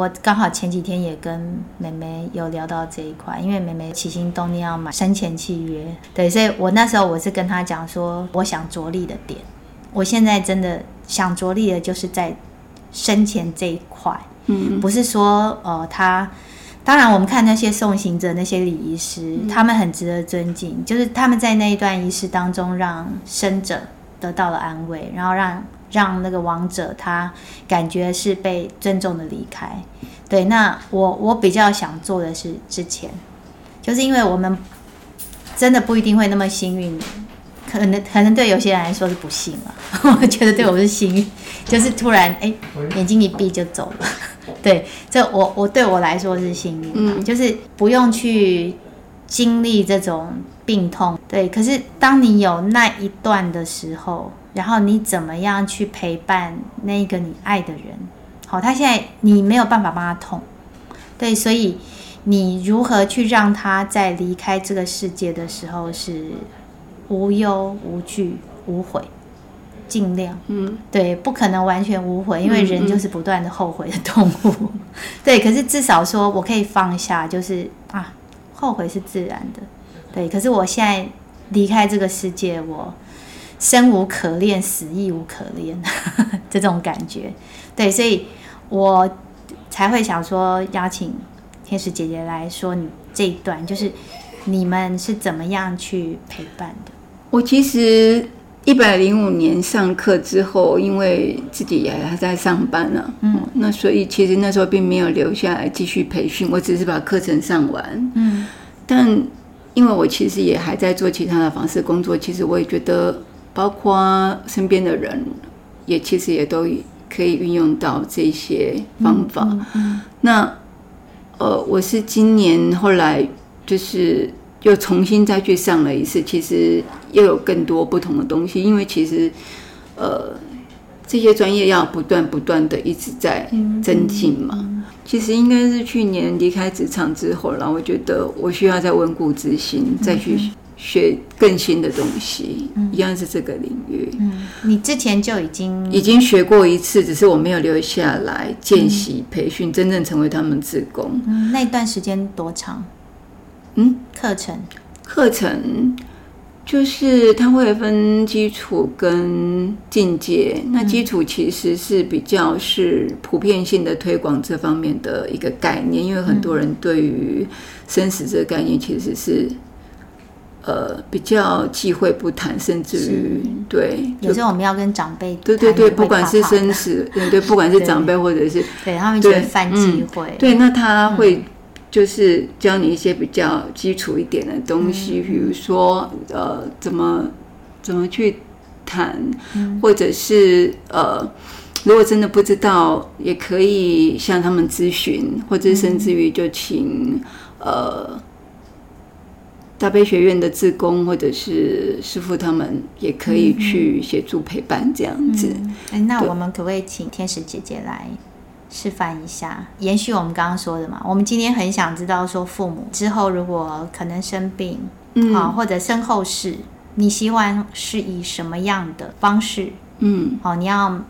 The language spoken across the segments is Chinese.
我刚好前几天也跟妹妹有聊到这一块，因为妹妹起心动念要买生前契约，对，所以我那时候我是跟她讲说，我想着力的点，我现在真的想着力的就是在生前这一块，嗯，不是说呃他。当然，我们看那些送行者、那些礼仪师，嗯、他们很值得尊敬。就是他们在那一段仪式当中，让生者得到了安慰，然后让让那个王者他感觉是被尊重的离开。对，那我我比较想做的是之前，就是因为我们真的不一定会那么幸运，可能可能对有些人来说是不幸了。我觉得对我是幸运，就是突然哎、欸、眼睛一闭就走了。对，这我我对我来说是幸运，嗯，就是不用去经历这种病痛。对，可是当你有那一段的时候，然后你怎么样去陪伴那个你爱的人？好，他现在你没有办法帮他痛，对，所以你如何去让他在离开这个世界的时候是无忧无惧无悔？尽量，嗯，对，不可能完全无悔，因为人就是不断的后悔的动物，嗯嗯、对。可是至少说我可以放下，就是啊，后悔是自然的，对。可是我现在离开这个世界，我生无可恋，死亦无可恋，这种感觉，对，所以我才会想说邀请天使姐姐来说你这一段，就是你们是怎么样去陪伴的？我其实。一百零五年上课之后，因为自己也还在上班呢、啊，嗯，那所以其实那时候并没有留下来继续培训，我只是把课程上完，嗯，但因为我其实也还在做其他的房事工作，其实我也觉得，包括身边的人，也其实也都可以运用到这些方法。嗯嗯嗯、那呃，我是今年后来就是。又重新再去上了一次，其实又有更多不同的东西，因为其实，呃，这些专业要不断不断的一直在增进嘛。其实应该是去年离开职场之后，然后我觉得我需要再温故知新，再去学更新的东西，嗯、一样是这个领域。嗯，你之前就已经已经学过一次，只是我没有留下来见习培训，嗯、真正成为他们职工。嗯，那段时间多长？嗯，课程课程就是它会分基础跟进阶。嗯、那基础其实是比较是普遍性的推广这方面的一个概念，因为很多人对于生死这个概念其实是呃比较忌讳不谈，甚至于是。对，有时候我们要跟长辈对对对，不管是生死对对，不管是长辈或者是对他们觉得犯忌讳、嗯，对，那他会。嗯。就是教你一些比较基础一点的东西，比如说呃，怎么怎么去谈，或者是呃，如果真的不知道，也可以向他们咨询，或者甚至于就请呃大悲学院的志工或者是师傅他们也可以去协助陪伴这样子。哎，那我们可不可以请天使姐姐来？示范一下，延续我们刚刚说的嘛。我们今天很想知道，说父母之后如果可能生病，嗯，好，或者身后事，你希望是以什么样的方式？嗯，好，你要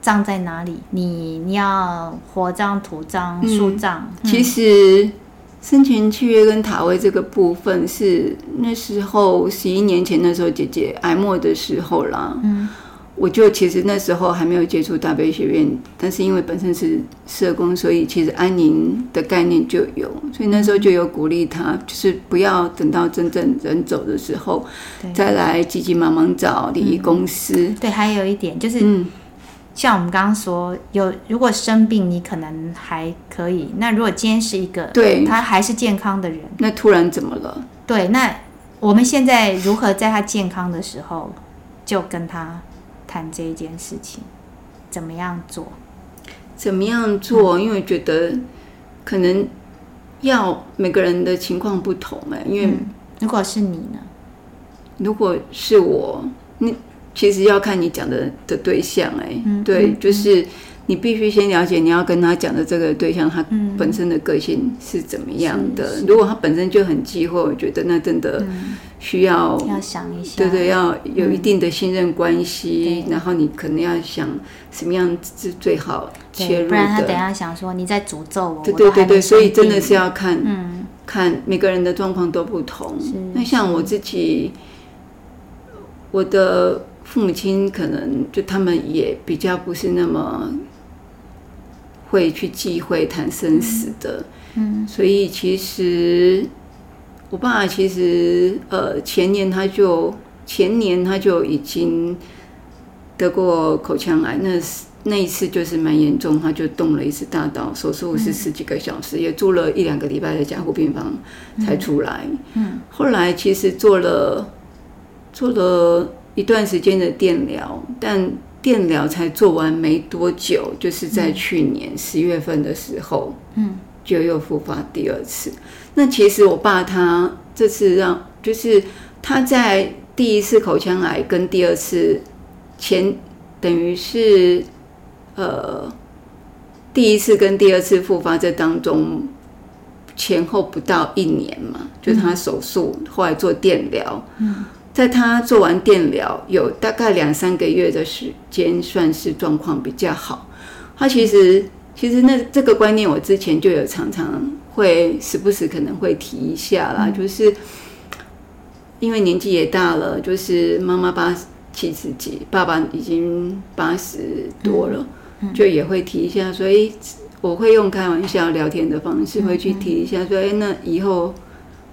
葬在哪里？你你要火葬、土葬、树葬？嗯、其实生前契约跟塔位这个部分是那时候十一年前那时候，姐姐癌末的时候啦。嗯。我就其实那时候还没有接触大悲学院，但是因为本身是社工，所以其实安宁的概念就有，所以那时候就有鼓励他，就是不要等到真正人走的时候，再来急急忙忙找礼仪公司。嗯。对，还有一点就是，嗯、像我们刚刚说，有如果生病，你可能还可以；那如果今天是一个对他还是健康的人，那突然怎么了？对，那我们现在如何在他健康的时候就跟他。谈这一件事情，怎么样做？怎么样做？因为觉得可能要每个人的情况不同哎，因为、嗯、如果是你呢？如果是我，你其实要看你讲的的对象、欸，哎、嗯，对，嗯、就是你必须先了解你要跟他讲的这个对象，他本身的个性是怎么样的。如果他本身就很忌讳，我觉得那真的需要、嗯、要想一下，对对，要有一定的信任关系，嗯、然后你可能要想什么样是最好切入的，不然他等下想说你在诅咒我。对对对对，所以真的是要看，嗯，看每个人的状况都不同。那像我自己，我的。父母亲可能就他们也比较不是那么会去忌讳谈生死的，嗯，所以其实我爸其实呃前年他就前年他就已经得过口腔癌，那那一次就是蛮严重，他就动了一次大刀，手术是十几个小时，也住了一两个礼拜的加护病房才出来，嗯，后来其实做了做了。一段时间的电疗，但电疗才做完没多久，就是在去年十月份的时候，嗯，就又复发第二次。那其实我爸他这次让，就是他在第一次口腔癌跟第二次前，等于是呃第一次跟第二次复发这当中前后不到一年嘛，就是他手术后来做电疗，嗯。在他做完电疗有大概两三个月的时间，算是状况比较好。他其实其实那这个观念我之前就有常常会时不时可能会提一下啦，就是因为年纪也大了，就是妈妈八七十几，爸爸已经八十多了，就也会提一下，所以我会用开玩笑聊天的方式会去提一下，说哎，那以后。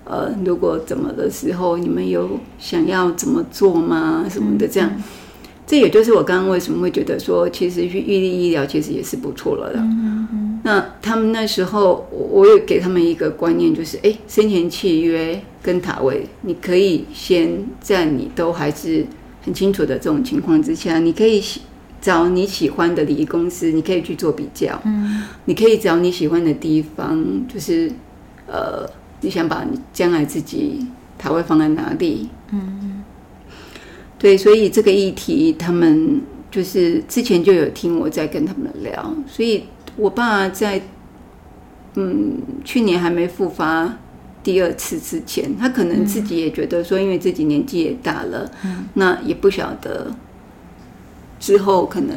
呃，如果怎么的时候，你们有想要怎么做吗？什么的，这样，这也就是我刚刚为什么会觉得说，其实去预立医疗其实也是不错了的。嗯嗯、那他们那时候，我有给他们一个观念，就是，哎，生前契约跟塔位，你可以先在你都还是很清楚的这种情况之下，你可以找你喜欢的礼仪公司，你可以去做比较。嗯，你可以找你喜欢的地方，就是，呃。你想把你将来自己他会放在哪里？嗯，对，所以这个议题，他们就是之前就有听我在跟他们聊，所以我爸在嗯去年还没复发第二次之前，他可能自己也觉得说，因为自己年纪也大了，嗯，那也不晓得之后可能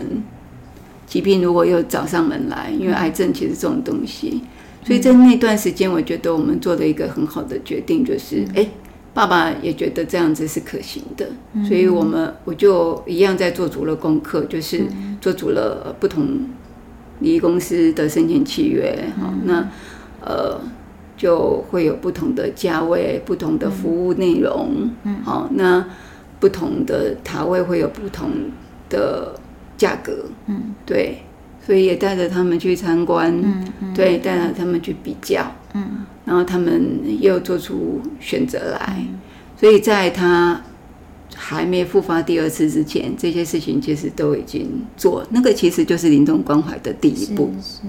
疾病如果又找上门来，因为癌症其实这种东西。所以在那段时间，我觉得我们做了一个很好的决定，就是哎，爸爸也觉得这样子是可行的，所以我们我就一样在做足了功课，就是做足了不同礼仪公司的生前契约，好，那呃就会有不同的价位、不同的服务内容，好，那不同的塔位会有不同的价格，嗯，对。所以也带着他们去参观，嗯嗯、对，带着他们去比较，嗯、然后他们又做出选择来。嗯、所以在他还没复发第二次之前，这些事情其实都已经做。那个其实就是临终关怀的第一步。是，是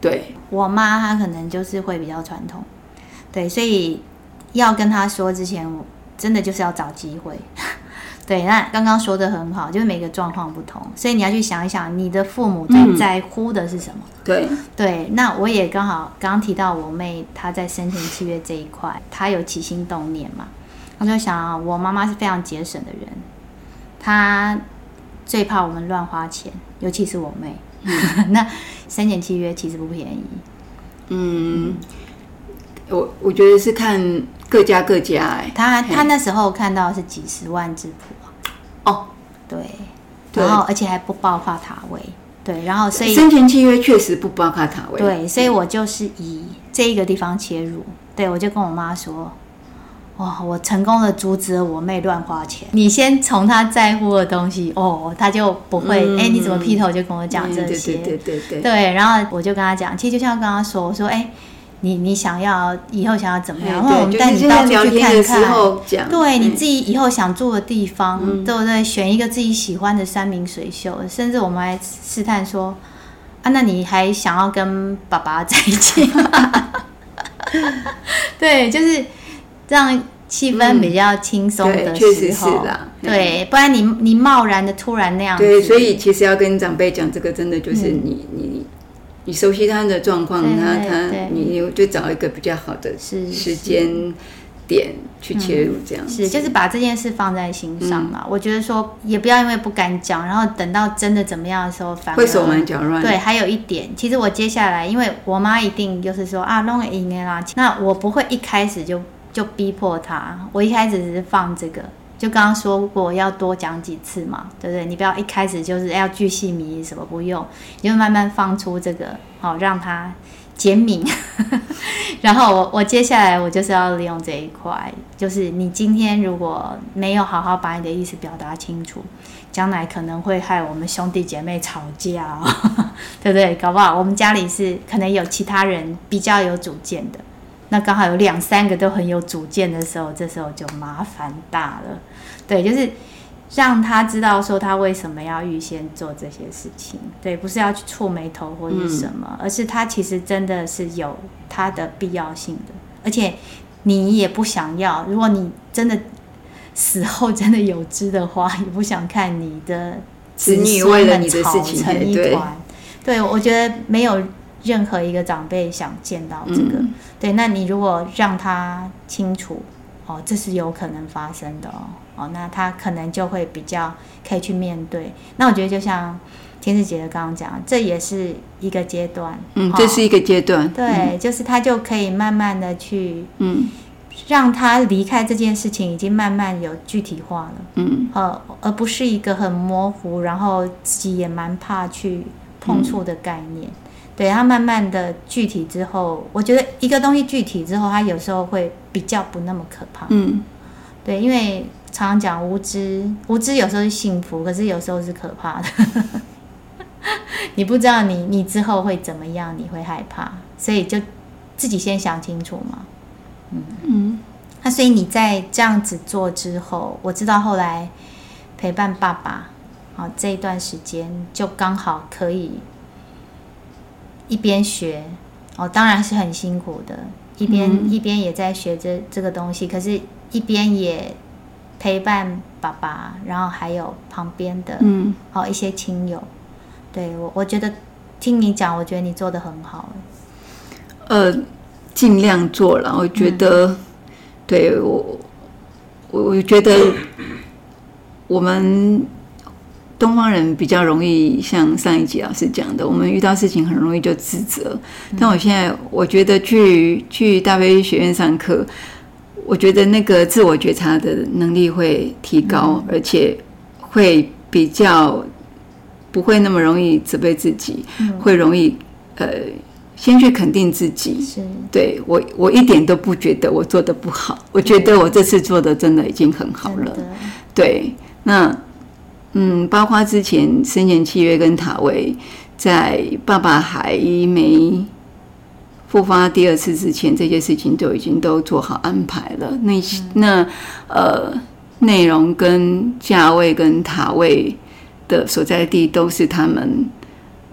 对。我妈她可能就是会比较传统，对，所以要跟她说之前，我真的就是要找机会。对，那刚刚说的很好，就是每个状况不同，所以你要去想一想，你的父母在在乎的是什么？嗯、对对，那我也刚好刚刚提到我妹，她在生前契约这一块，她有起心动念嘛，她就想，我妈妈是非常节省的人，她最怕我们乱花钱，尤其是我妹。嗯、那生前契约其实不便宜。嗯，我我觉得是看。各家各家哎、欸，他他那时候看到是几十万质谱啊，哦，对，然后而且还不包括塔位，对，然后所以生前契约确实不包括塔位，对，所以我就是以这一个地方切入，对，我就跟我妈说，哇，我成功的阻止了我妹乱花钱，你先从她在乎的东西，哦，她就不会，哎、嗯。欸，你怎么劈头就跟我讲这些，对对对对对，对，然后我就跟她讲，其实就像刚刚说，我说，哎、欸。你你想要以后想要怎么样？然后我们带你到处去看看，对，你自己以后想住的地方，对不对？选一个自己喜欢的山明水秀，甚至我们还试探说，啊，那你还想要跟爸爸在一起吗？对，就是这样气氛比较轻松的时候，是啦。对，不然你你贸然的突然那样子，对，所以其实要跟长辈讲这个，真的就是你、嗯、你你熟悉他的状况，他他你就找一个比较好的时间点去切入，这样是，是就是把这件事放在心上嘛。嗯、我觉得说也不要因为不敢讲，然后等到真的怎么样的时候反而会手忙脚乱。对，还有一点，其实我接下来，因为我妈一定就是说啊弄个音乐啦，那我不会一开始就。就逼迫他，我一开始只是放这个，就刚刚说过要多讲几次嘛，对不对？你不要一开始就是要巨细靡遗什么不用，你就慢慢放出这个，好让他减敏。然后我我接下来我就是要利用这一块，就是你今天如果没有好好把你的意思表达清楚，将来可能会害我们兄弟姐妹吵架哦，对不对？搞不好我们家里是可能有其他人比较有主见的。那刚好有两三个都很有主见的时候，这时候就麻烦大了。对，就是让他知道说他为什么要预先做这些事情。对，不是要去触眉头或是什么，嗯、而是他其实真的是有他的必要性的。而且你也不想要，如果你真的死后真的有知的话，也不想看你的子女为了你的事情成一团。对，我觉得没有。任何一个长辈想见到这个，嗯、对，那你如果让他清楚，哦，这是有可能发生的哦，哦，那他可能就会比较可以去面对。那我觉得就像天使姐姐刚刚讲，这也是一个阶段，嗯，这是一个阶段，对，嗯、就是他就可以慢慢的去，嗯，让他离开这件事情已经慢慢有具体化了，嗯，呃，而不是一个很模糊，然后自己也蛮怕去碰触的概念。嗯对，它慢慢的具体之后，我觉得一个东西具体之后，它有时候会比较不那么可怕。嗯，对，因为常常讲无知，无知有时候是幸福，可是有时候是可怕的。你不知道你你之后会怎么样，你会害怕，所以就自己先想清楚嘛。嗯嗯，那所以你在这样子做之后，我知道后来陪伴爸爸啊这一段时间，就刚好可以。一边学哦，当然是很辛苦的。一边、嗯、一边也在学这这个东西，可是一边也陪伴爸爸，然后还有旁边的嗯，好一些亲友。对我，我觉得听你讲，我觉得你做的很好。呃，尽量做了。我觉得，嗯、对我，我我觉得我们。东方人比较容易像上一集老师讲的，我们遇到事情很容易就自责。但我现在我觉得去去大悲学院上课，我觉得那个自我觉察的能力会提高，而且会比较不会那么容易责备自己，会容易呃先去肯定自己。对我我一点都不觉得我做的不好，我觉得我这次做的真的已经很好了。对，那。嗯，包括之前生前契约跟塔位，在爸爸还没复发第二次之前，这些事情都已经都做好安排了。那那呃，内容跟价位跟塔位的所在地，都是他们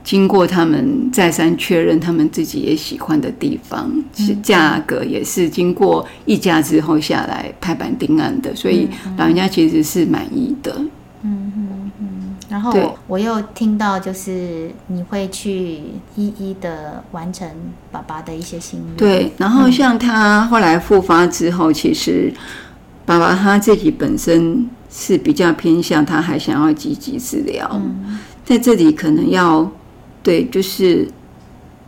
经过他们再三确认，他们自己也喜欢的地方，是价格也是经过议价之后下来拍板定案的，所以老人家其实是满意的。然后我我又听到，就是你会去一一的完成爸爸的一些心愿。对，然后像他后来复发之后，其实爸爸他自己本身是比较偏向，他还想要积极治疗。嗯，在这里可能要对，就是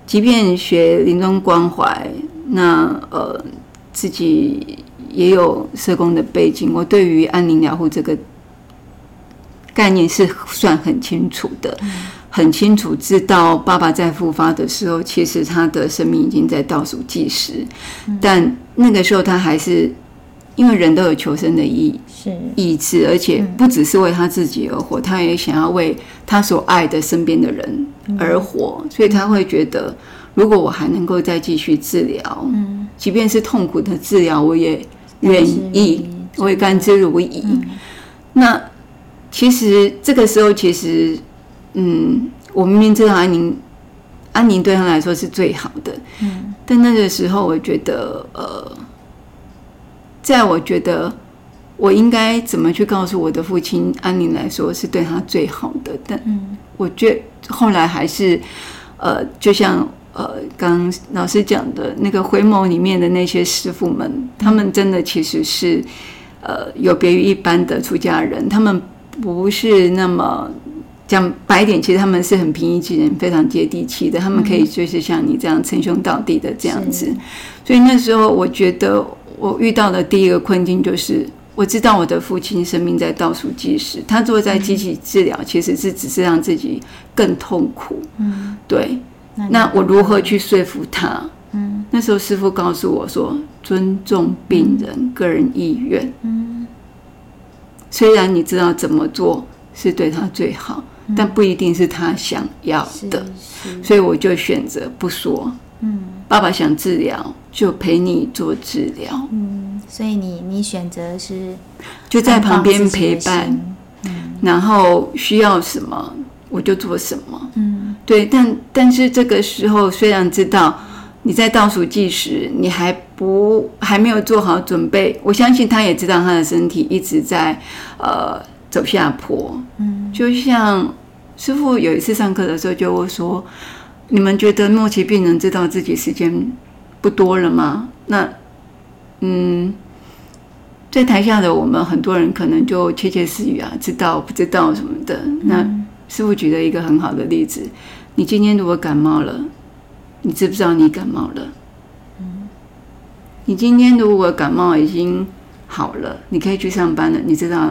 即便学临终关怀，那呃自己也有社工的背景，我对于安宁疗护这个。概念是算很清楚的，很清楚知道爸爸在复发的时候，其实他的生命已经在倒数计时，但那个时候他还是因为人都有求生的意意志，而且不只是为他自己而活，他也想要为他所爱的身边的人而活，所以他会觉得，如果我还能够再继续治疗，嗯。即便是痛苦的治疗，我也愿意，我也甘之如饴。那。其实这个时候，其实，嗯，我明明知道安宁，安宁对他来说是最好的，嗯，但那个时候，我觉得，呃，在我觉得我应该怎么去告诉我的父亲安宁来说是对他最好的，但我觉后来还是呃，就像呃刚老师讲的那个回眸里面的那些师傅们，他们真的其实是呃有别于一般的出家人，他们不是那么。讲白点，其实他们是很平易近人、非常接地气的。他们可以就是像你这样称兄道弟的这样子。嗯、所以那时候，我觉得我遇到的第一个困境就是，我知道我的父亲生命在倒数计时，他坐在机器治疗，其实是只是让自己更痛苦。嗯，对。那，那我如何去说服他？嗯，那时候师傅告诉我说，尊重病人个人意愿。嗯，虽然你知道怎么做是对他最好。但不一定是他想要的，所以我就选择不说。嗯，爸爸想治疗，就陪你做治疗。嗯，所以你你选择是就在旁边陪伴，嗯，然后需要什么我就做什么。嗯，对，但但是这个时候虽然知道你在倒数计时，你还不还没有做好准备，我相信他也知道他的身体一直在呃走下坡。嗯，就像。师傅有一次上课的时候就会说：“你们觉得末期病人知道自己时间不多了吗？”那，嗯，在台下的我们很多人可能就窃窃私语啊，知道不知道什么的。那师傅举了一个很好的例子：你今天如果感冒了，你知不知道你感冒了？你今天如果感冒已经好了，你可以去上班了。你知道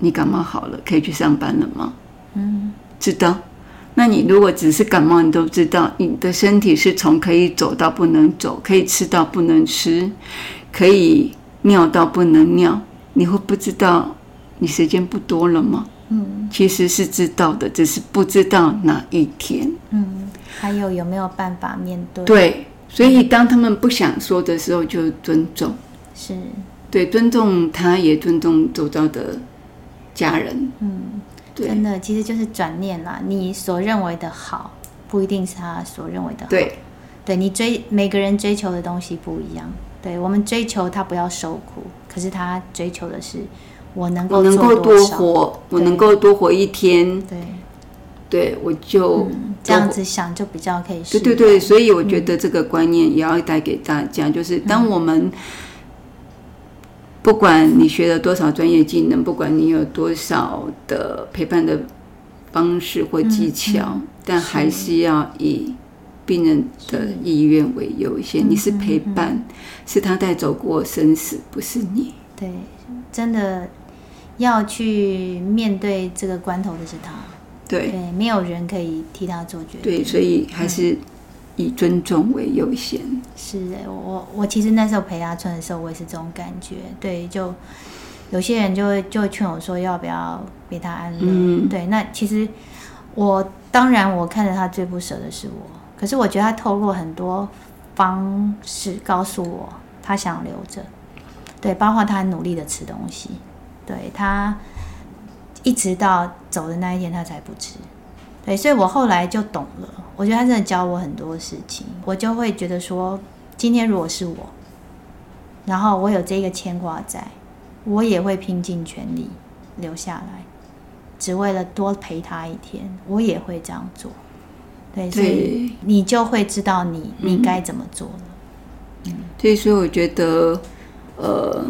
你感冒好了，可以去上班了吗？嗯。知道，那你如果只是感冒，你都知道你的身体是从可以走到不能走，可以吃到不能吃，可以尿到不能尿，你会不知道你时间不多了吗？嗯，其实是知道的，只是不知道哪一天。嗯，还有有没有办法面对？对，所以当他们不想说的时候，就尊重，是对，尊重他，也尊重周遭的家人。嗯。真的，其实就是转念啦。你所认为的好，不一定是他所认为的好。对，对你追每个人追求的东西不一样。对，我们追求他不要受苦，可是他追求的是我能够我能够多活，我能够多活一天。对，对我就、嗯、这样子想就比较可以。对对对，所以我觉得这个观念也要带给大家，嗯、就是当我们。不管你学了多少专业技能，不管你有多少的陪伴的方式或技巧，嗯嗯、但还是要以病人的意愿为优先。你是陪伴，嗯嗯、是他带走过生死，不是你。对，真的要去面对这个关头的是他。对，对，没有人可以替他做决定。对，所以还是。以尊重为优先。是的，我我其实那时候陪他穿的时候，我也是这种感觉。对，就有些人就会就劝我说，要不要给他安乐？嗯、对，那其实我当然我看着他最不舍的是我，可是我觉得他透露很多方式告诉我，他想留着。对，包括他很努力的吃东西，对，他一直到走的那一天，他才不吃。对，所以我后来就懂了。我觉得他真的教我很多事情，我就会觉得说，今天如果是我，然后我有这个牵挂在，我也会拼尽全力留下来，只为了多陪他一天，我也会这样做。对，所以你就会知道你你该怎么做了。嗯，对，所以我觉得，呃，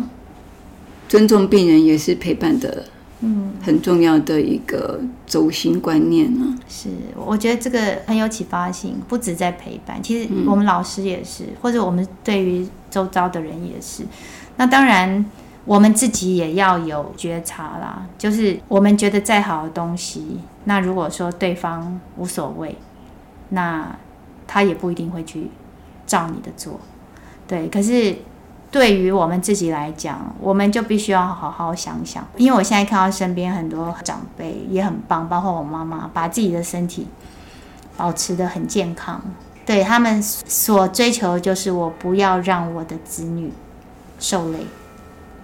尊重病人也是陪伴的。嗯，很重要的一个轴心观念呢。是，我觉得这个很有启发性，不止在陪伴，其实我们老师也是，或者我们对于周遭的人也是。那当然，我们自己也要有觉察啦。就是我们觉得再好的东西，那如果说对方无所谓，那他也不一定会去照你的做。对，可是。对于我们自己来讲，我们就必须要好好想想。因为我现在看到身边很多长辈也很棒，包括我妈妈，把自己的身体保持得很健康。对，他们所追求的就是我不要让我的子女受累。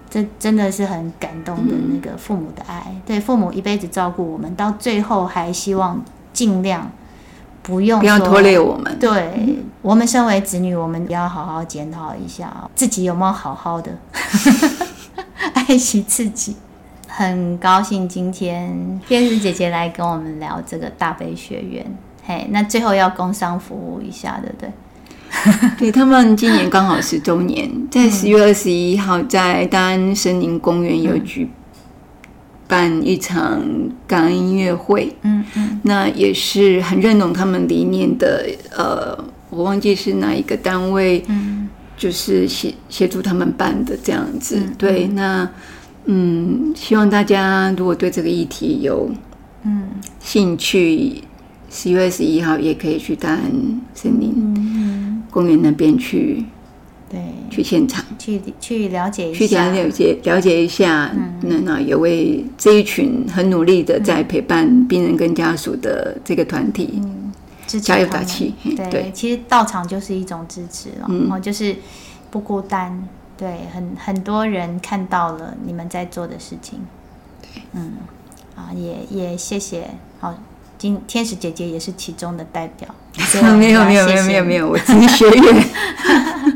这真的是很感动的那个父母的爱。对，父母一辈子照顾我们，到最后还希望尽量。不用不要拖累我们。对，嗯、我们身为子女，我们要好好检讨一下自己有没有好好的。爱惜自己。很高兴今天天使姐姐来跟我们聊这个大悲学院。嘿，那最后要工商服务一下，对不对？对，他们今年刚好十周年，在十月二十一号在大安森林公园有举办一场感恩音乐会。嗯嗯，那也是很认同他们理念的。呃，我忘记是哪一个单位，嗯，就是协协助他们办的这样子。嗯、对，那。嗯，希望大家如果对这个议题有嗯兴趣，十月二十一号也可以去大安森林公园那边去，对，去现场。去去了解一下，去了解了解一下，那那有位这一群很努力的在陪伴病人跟家属的这个团体，嗯，加油打气，对，其实到场就是一种支持了，嗯，就是不孤单。对，很很多人看到了你们在做的事情，对，嗯，啊，也也谢谢，好，今天使姐姐也是其中的代表，没有没有没有没有没有，我只是学员。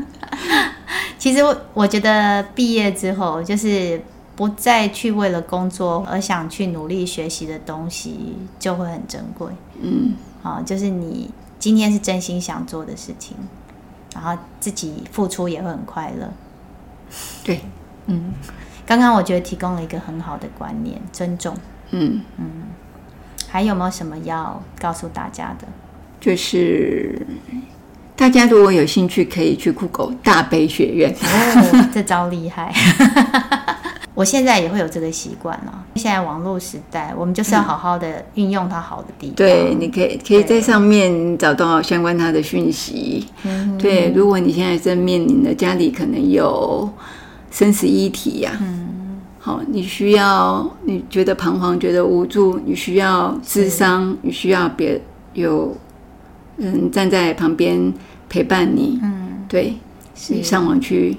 其实我我觉得毕业之后，就是不再去为了工作而想去努力学习的东西，就会很珍贵。嗯，好，就是你今天是真心想做的事情，然后自己付出也会很快乐。对，嗯，刚刚我觉得提供了一个很好的观念，尊重，嗯嗯，还有没有什么要告诉大家的？就是大家如果有兴趣，可以去酷狗大悲学院，哦，这招厉害。我现在也会有这个习惯了。现在网络时代，我们就是要好好的运用它好的地方。对，你可以可以在上面找到相关它的讯息。对，如果你现在正面临的家里可能有生死议题呀，嗯，好，你需要你觉得彷徨，觉得无助，你需要智商，你需要别有嗯站在旁边陪伴你。嗯，对，你上网去。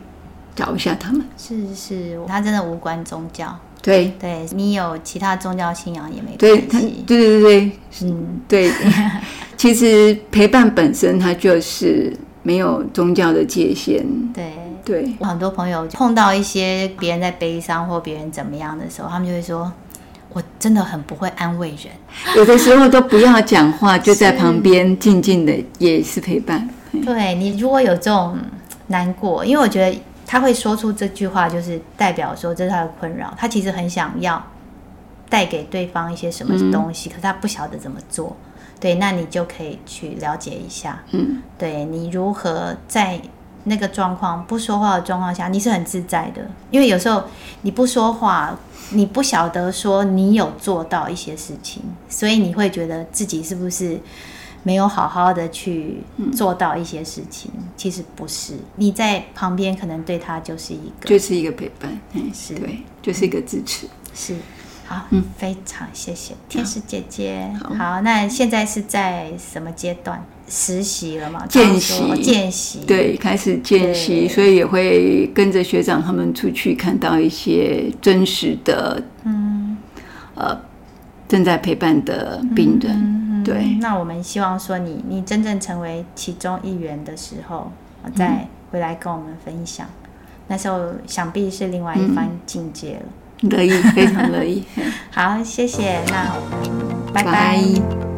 找一下他们，是是，他真的无关宗教，对。对，你有其他宗教信仰也没关系，对对对对，嗯。对，其实陪伴本身它就是没有宗教的界限，对。对，我很多朋友碰到一些别人在悲伤或别人怎么样的时候，他们就会说，我真的很不会安慰人，有的时候都不要讲话，就在旁边静静的也是陪伴。对，你如果有这种难过，因为我觉得。他会说出这句话，就是代表说这是他的困扰。他其实很想要带给对方一些什么东西，嗯、可是他不晓得怎么做。对，那你就可以去了解一下。嗯，对，你如何在那个状况不说话的状况下，你是很自在的。因为有时候你不说话，你不晓得说你有做到一些事情，所以你会觉得自己是不是？没有好好的去做到一些事情，嗯、其实不是。你在旁边，可能对他就是一个，就是一个陪伴，嗯，是。对，就是一个支持，是。好，嗯，非常谢谢。天使姐姐。好，好，那现在是在什么阶段？实习了吗？见习，见习，对，开始见习，所以也会跟着学长他们出去，看到一些真实的，嗯，呃，正在陪伴的病人。嗯对，那我们希望说你，你真正成为其中一员的时候，再回来跟我们分享。嗯、那时候想必是另外一番境界了。乐意，非常乐意。好，谢谢。那拜拜。拜拜。